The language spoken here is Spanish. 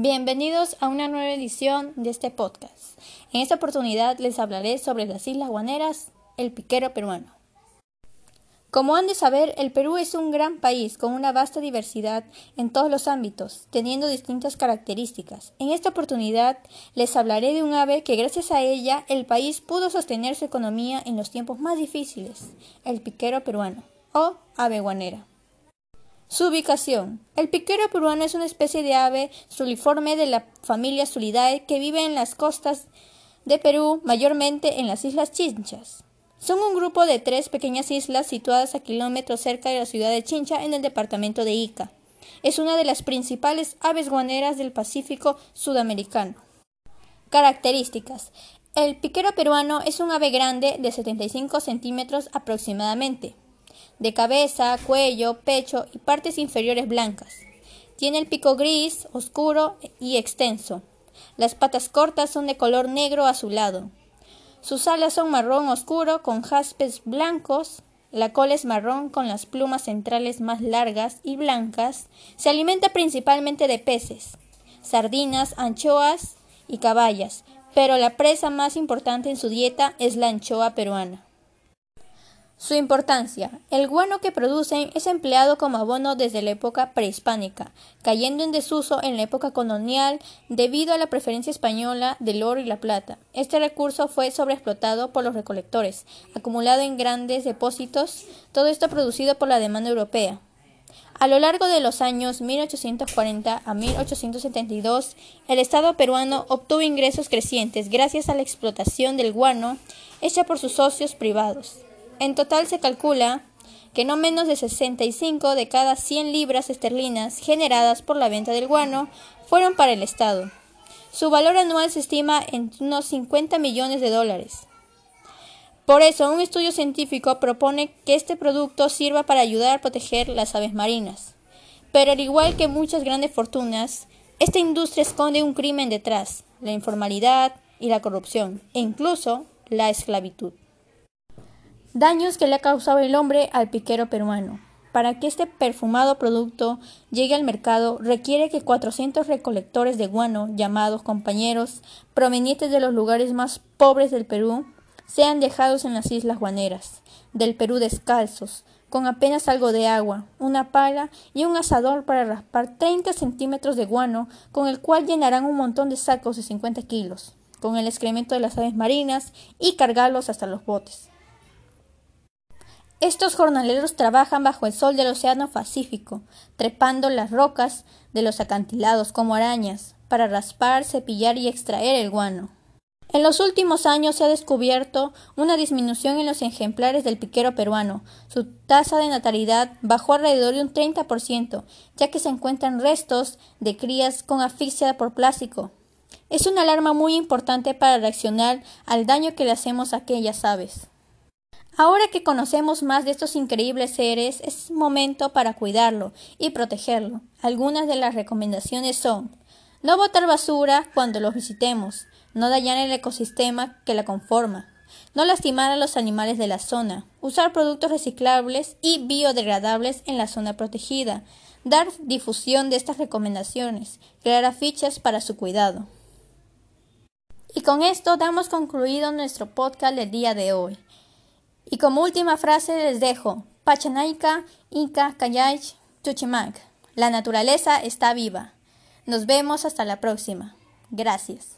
Bienvenidos a una nueva edición de este podcast. En esta oportunidad les hablaré sobre las Islas Guaneras, el piquero peruano. Como han de saber, el Perú es un gran país con una vasta diversidad en todos los ámbitos, teniendo distintas características. En esta oportunidad les hablaré de un ave que gracias a ella el país pudo sostener su economía en los tiempos más difíciles, el piquero peruano o ave guanera. Su ubicación. El piquero peruano es una especie de ave suliforme de la familia Sulidae que vive en las costas de Perú, mayormente en las Islas Chinchas. Son un grupo de tres pequeñas islas situadas a kilómetros cerca de la ciudad de Chincha en el departamento de Ica. Es una de las principales aves guaneras del Pacífico sudamericano. Características. El piquero peruano es un ave grande de 75 centímetros aproximadamente, de cabeza, cuello, pecho y partes inferiores blancas. Tiene el pico gris, oscuro y extenso. Las patas cortas son de color negro azulado. Sus alas son marrón oscuro con jaspes blancos, la cola es marrón con las plumas centrales más largas y blancas. Se alimenta principalmente de peces, sardinas, anchoas y caballas, pero la presa más importante en su dieta es la anchoa peruana. Su importancia. El guano que producen es empleado como abono desde la época prehispánica, cayendo en desuso en la época colonial debido a la preferencia española del oro y la plata. Este recurso fue sobreexplotado por los recolectores, acumulado en grandes depósitos, todo esto producido por la demanda europea. A lo largo de los años 1840 a 1872, el Estado peruano obtuvo ingresos crecientes gracias a la explotación del guano hecha por sus socios privados. En total se calcula que no menos de 65 de cada 100 libras esterlinas generadas por la venta del guano fueron para el Estado. Su valor anual se estima en unos 50 millones de dólares. Por eso, un estudio científico propone que este producto sirva para ayudar a proteger las aves marinas. Pero al igual que muchas grandes fortunas, esta industria esconde un crimen detrás, la informalidad y la corrupción, e incluso la esclavitud. Daños que le ha causado el hombre al piquero peruano. Para que este perfumado producto llegue al mercado requiere que 400 recolectores de guano, llamados compañeros, provenientes de los lugares más pobres del Perú, sean dejados en las islas guaneras, del Perú descalzos, con apenas algo de agua, una pala y un asador para raspar 30 centímetros de guano, con el cual llenarán un montón de sacos de 50 kilos, con el excremento de las aves marinas y cargarlos hasta los botes. Estos jornaleros trabajan bajo el sol del Océano Pacífico, trepando las rocas de los acantilados como arañas, para raspar, cepillar y extraer el guano. En los últimos años se ha descubierto una disminución en los ejemplares del piquero peruano. Su tasa de natalidad bajó alrededor de un 30%, ya que se encuentran restos de crías con asfixia por plástico. Es una alarma muy importante para reaccionar al daño que le hacemos a aquellas aves. Ahora que conocemos más de estos increíbles seres, es momento para cuidarlo y protegerlo. Algunas de las recomendaciones son no botar basura cuando los visitemos, no dañar el ecosistema que la conforma, no lastimar a los animales de la zona, usar productos reciclables y biodegradables en la zona protegida, dar difusión de estas recomendaciones, crear afiches para su cuidado. Y con esto damos concluido nuestro podcast del día de hoy. Y como última frase les dejo, Pachanaika, Inca, Kayach, Chuchimac. La naturaleza está viva. Nos vemos hasta la próxima. Gracias.